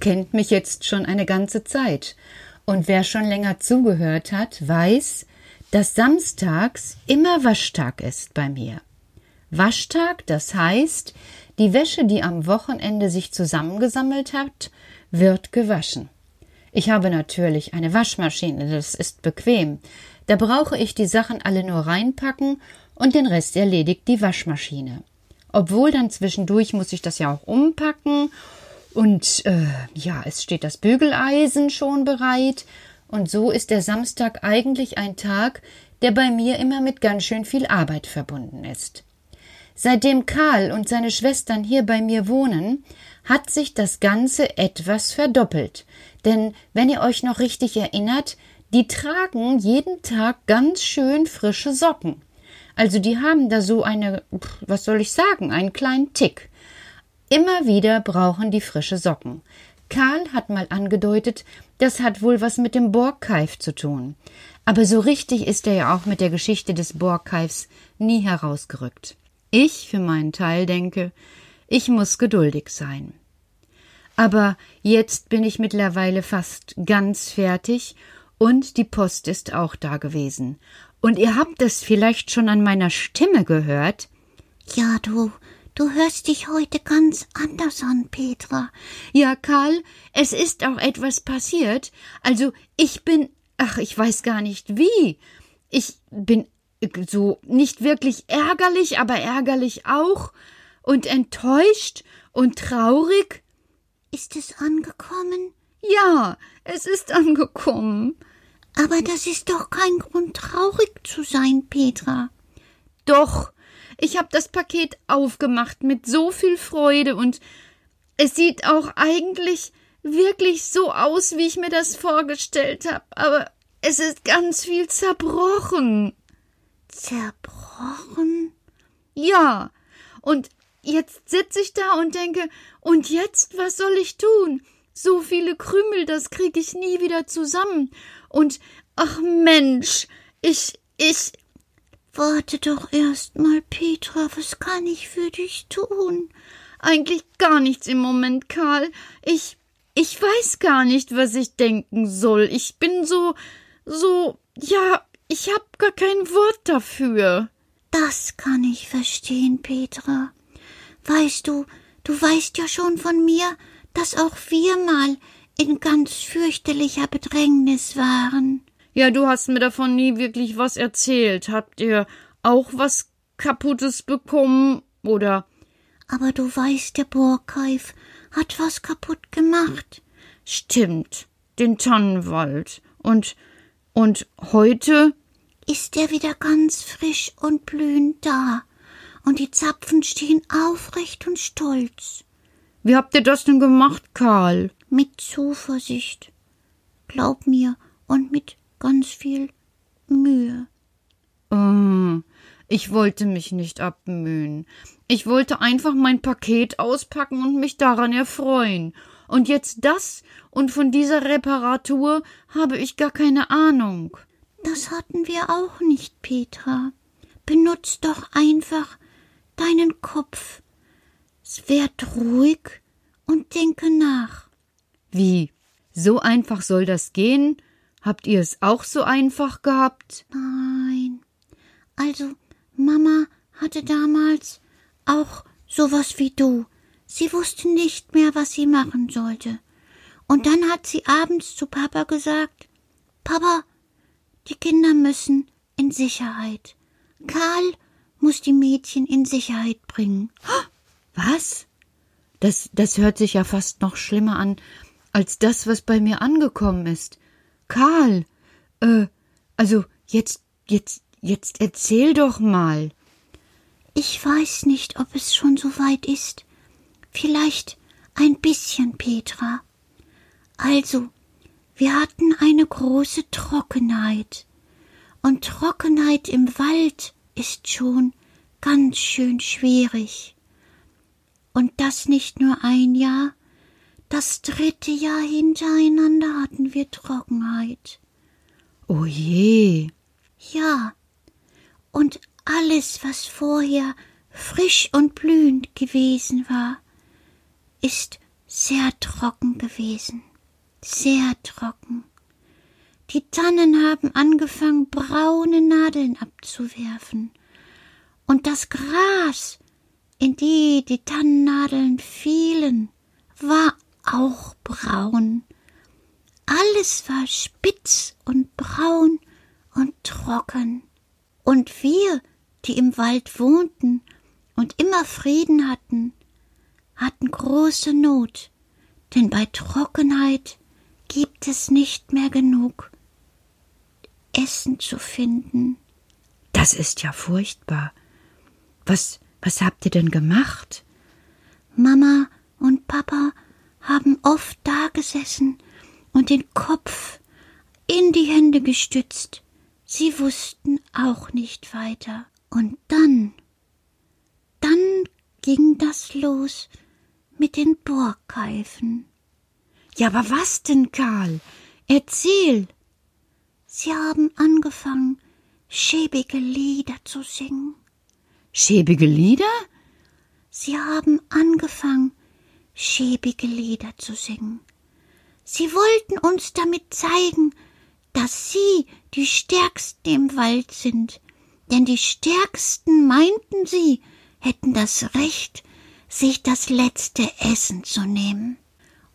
kennt mich jetzt schon eine ganze Zeit. Und wer schon länger zugehört hat, weiß, dass samstags immer Waschtag ist bei mir. Waschtag, das heißt, die Wäsche, die am Wochenende sich zusammengesammelt hat, wird gewaschen. Ich habe natürlich eine Waschmaschine, das ist bequem. Da brauche ich die Sachen alle nur reinpacken und den Rest erledigt die Waschmaschine. Obwohl dann zwischendurch muss ich das ja auch umpacken und äh, ja, es steht das Bügeleisen schon bereit. Und so ist der Samstag eigentlich ein Tag, der bei mir immer mit ganz schön viel Arbeit verbunden ist. Seitdem Karl und seine Schwestern hier bei mir wohnen, hat sich das Ganze etwas verdoppelt. Denn wenn ihr euch noch richtig erinnert, die tragen jeden Tag ganz schön frische Socken. Also die haben da so eine, was soll ich sagen, einen kleinen Tick. Immer wieder brauchen die frische Socken. Karl hat mal angedeutet, das hat wohl was mit dem Borgkeif zu tun. Aber so richtig ist er ja auch mit der Geschichte des Borgkeifs nie herausgerückt. Ich für meinen Teil denke, ich muss geduldig sein. Aber jetzt bin ich mittlerweile fast ganz fertig und die Post ist auch da gewesen. Und ihr habt es vielleicht schon an meiner Stimme gehört. Ja, du, Du hörst dich heute ganz anders an, Petra. Ja, Karl, es ist auch etwas passiert. Also, ich bin, ach, ich weiß gar nicht wie. Ich bin so nicht wirklich ärgerlich, aber ärgerlich auch und enttäuscht und traurig. Ist es angekommen? Ja, es ist angekommen. Aber das ist doch kein Grund, traurig zu sein, Petra. Doch, ich habe das Paket aufgemacht mit so viel Freude und es sieht auch eigentlich wirklich so aus, wie ich mir das vorgestellt habe, aber es ist ganz viel zerbrochen. Zerbrochen? Ja. Und jetzt sitze ich da und denke, und jetzt, was soll ich tun? So viele Krümel, das krieg ich nie wieder zusammen. Und ach Mensch, ich, ich, Warte doch erst mal, Petra, was kann ich für dich tun? Eigentlich gar nichts im Moment, Karl. Ich ich weiß gar nicht, was ich denken soll. Ich bin so so ja, ich hab gar kein Wort dafür. Das kann ich verstehen, Petra. Weißt du, du weißt ja schon von mir, dass auch wir mal in ganz fürchterlicher Bedrängnis waren. Ja, du hast mir davon nie wirklich was erzählt. Habt ihr auch was kaputtes bekommen oder? Aber du weißt, der Borkeif hat was kaputt gemacht. Stimmt, den Tannenwald. Und und heute ist er wieder ganz frisch und blühend da, und die Zapfen stehen aufrecht und stolz. Wie habt ihr das denn gemacht, Karl? Mit Zuversicht. Glaub mir, und mit ganz viel Mühe. Oh, ich wollte mich nicht abmühen. Ich wollte einfach mein Paket auspacken und mich daran erfreuen. Und jetzt das und von dieser Reparatur habe ich gar keine Ahnung. Das hatten wir auch nicht, Petra. Benutz doch einfach deinen Kopf. Werd ruhig und denke nach. Wie? So einfach soll das gehen? Habt ihr es auch so einfach gehabt? Nein. Also, Mama hatte damals auch sowas wie du. Sie wusste nicht mehr, was sie machen sollte. Und dann hat sie abends zu Papa gesagt, Papa, die Kinder müssen in Sicherheit. Karl muss die Mädchen in Sicherheit bringen. Was? Das, das hört sich ja fast noch schlimmer an als das, was bei mir angekommen ist. Karl, äh, also jetzt, jetzt, jetzt erzähl doch mal. Ich weiß nicht, ob es schon so weit ist. Vielleicht ein bisschen, Petra. Also, wir hatten eine große Trockenheit. Und Trockenheit im Wald ist schon ganz schön schwierig. Und das nicht nur ein Jahr, das dritte Jahr hintereinander hatten wir Trockenheit. Oh je. Ja. Und alles, was vorher frisch und blühend gewesen war, ist sehr trocken gewesen. Sehr trocken. Die Tannen haben angefangen, braune Nadeln abzuwerfen. Und das Gras, in die die Tannennadeln fielen, war auch braun. Alles war spitz und braun und trocken. Und wir, die im Wald wohnten und immer Frieden hatten, hatten große Not, denn bei Trockenheit gibt es nicht mehr genug Essen zu finden. Das ist ja furchtbar. Was, was habt ihr denn gemacht? Mama und Papa haben oft dagesessen und den Kopf in die Hände gestützt. Sie wussten auch nicht weiter. Und dann, dann ging das los mit den Borgkeifen. Ja, aber was denn, Karl? Erzähl. Sie haben angefangen, schäbige Lieder zu singen. Schäbige Lieder? Sie haben angefangen, schäbige Lieder zu singen. Sie wollten uns damit zeigen, dass sie die Stärksten im Wald sind, denn die Stärksten, meinten sie, hätten das Recht, sich das letzte Essen zu nehmen.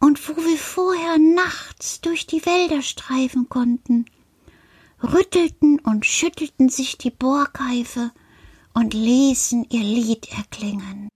Und wo wir vorher nachts durch die Wälder streifen konnten, rüttelten und schüttelten sich die Borkeife und ließen ihr Lied erklingen.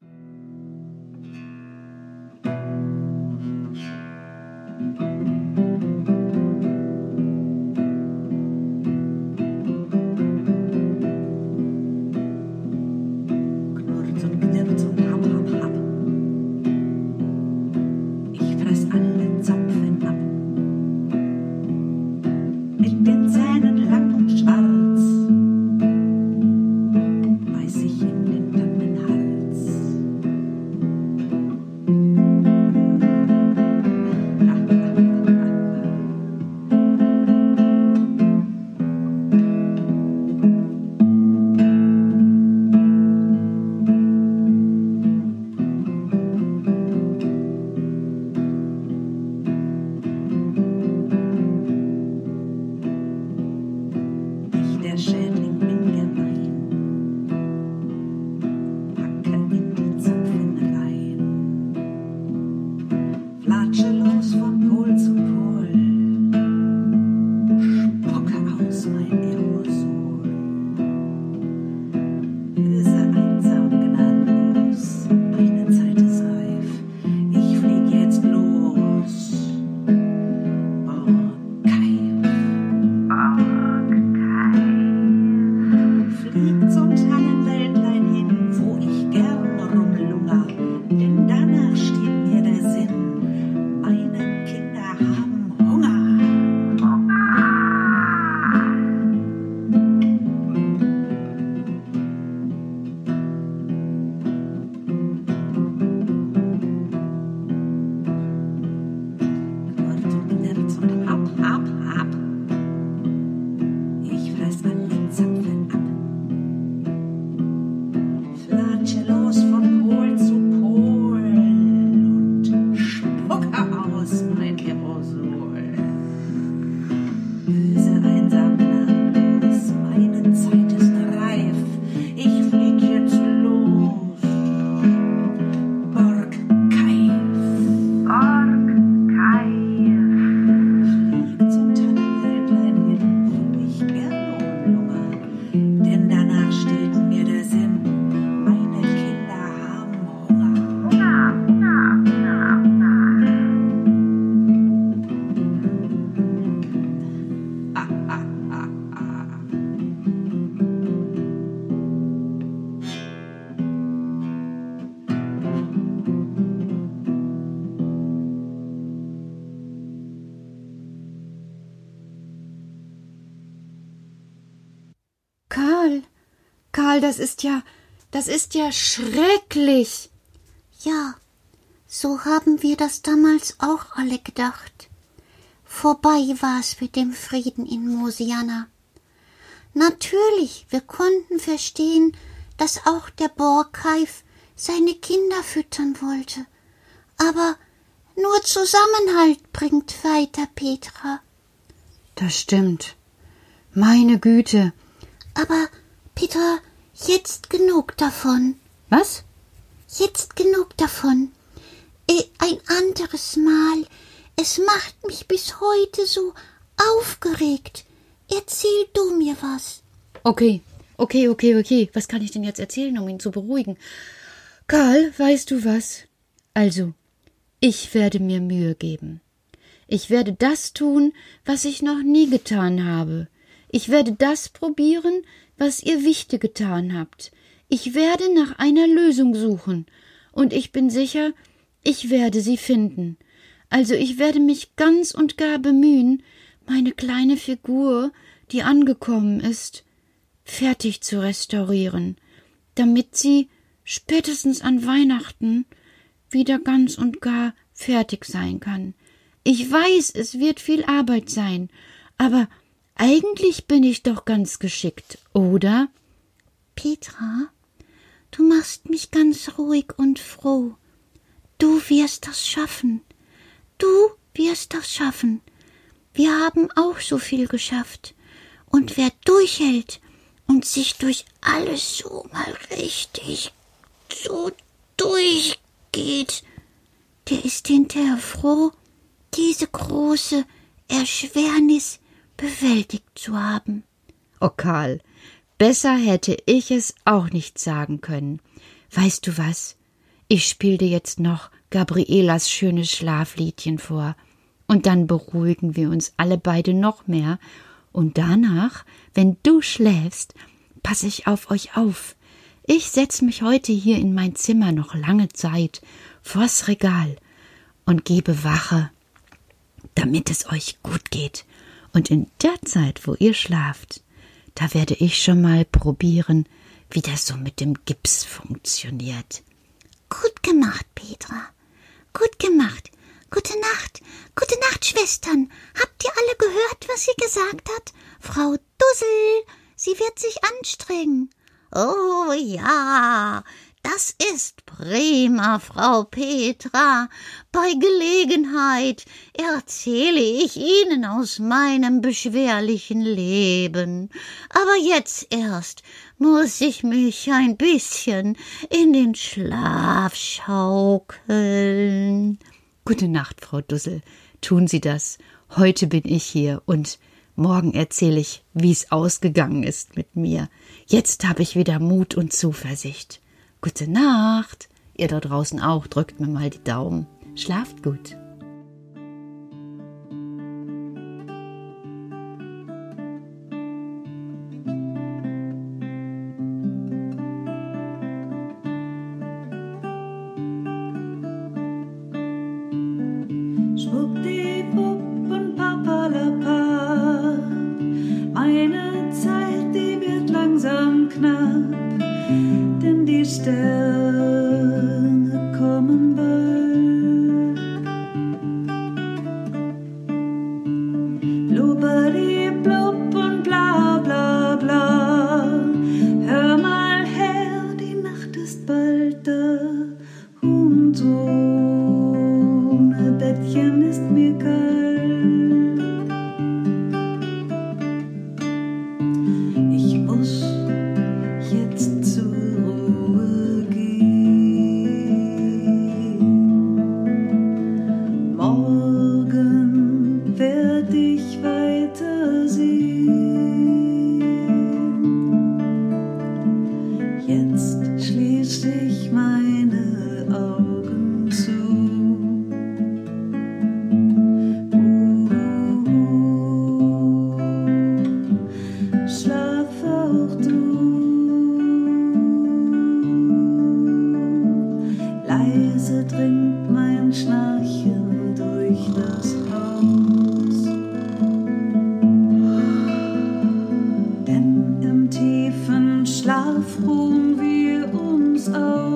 Tannenwäldlein hin, wo ich gern rumlunger, Karl, das ist ja, das ist ja schrecklich. Ja, so haben wir das damals auch alle gedacht. Vorbei war's mit dem Frieden in Mosiana. Natürlich, wir konnten verstehen, dass auch der Borgreif seine Kinder füttern wollte. Aber nur Zusammenhalt bringt weiter, Petra. Das stimmt. Meine Güte. Aber, Petra, jetzt genug davon. Was? Jetzt genug davon. Äh, ein anderes Mal. Es macht mich bis heute so aufgeregt. Erzähl du mir was. Okay, okay, okay, okay. Was kann ich denn jetzt erzählen, um ihn zu beruhigen? Karl, weißt du was? Also, ich werde mir Mühe geben. Ich werde das tun, was ich noch nie getan habe. Ich werde das probieren, was ihr Wichte getan habt. Ich werde nach einer Lösung suchen, und ich bin sicher, ich werde sie finden. Also ich werde mich ganz und gar bemühen, meine kleine Figur, die angekommen ist, fertig zu restaurieren, damit sie spätestens an Weihnachten wieder ganz und gar fertig sein kann. Ich weiß, es wird viel Arbeit sein, aber eigentlich bin ich doch ganz geschickt, oder? Petra, du machst mich ganz ruhig und froh. Du wirst das schaffen. Du wirst das schaffen. Wir haben auch so viel geschafft. Und wer durchhält und sich durch alles so mal richtig so durchgeht, der ist hinterher froh, diese große Erschwernis bewältigt zu haben. Oh Karl, besser hätte ich es auch nicht sagen können. Weißt du was? Ich spiel dir jetzt noch Gabrielas schönes Schlafliedchen vor, und dann beruhigen wir uns alle beide noch mehr, und danach, wenn du schläfst, pass ich auf euch auf. Ich setz mich heute hier in mein Zimmer noch lange Zeit vors Regal und gebe Wache damit es euch gut geht. Und in der Zeit, wo ihr schlaft, da werde ich schon mal probieren, wie das so mit dem Gips funktioniert. Gut gemacht, Petra. Gut gemacht. Gute Nacht. Gute Nacht, Schwestern. Habt ihr alle gehört, was sie gesagt hat? Frau Dussel, sie wird sich anstrengen. Oh ja, das ist prima, Frau Petra. Bei Gelegenheit erzähle ich Ihnen aus meinem beschwerlichen Leben. Aber jetzt erst muss ich mich ein bisschen in den Schlaf schaukeln. Gute Nacht, Frau Dussel. Tun Sie das. Heute bin ich hier und morgen erzähle ich, wie es ausgegangen ist mit mir. Jetzt habe ich wieder Mut und Zuversicht. Gute Nacht. Ihr da draußen auch, drückt mir mal die Daumen. Schlaft gut. is over.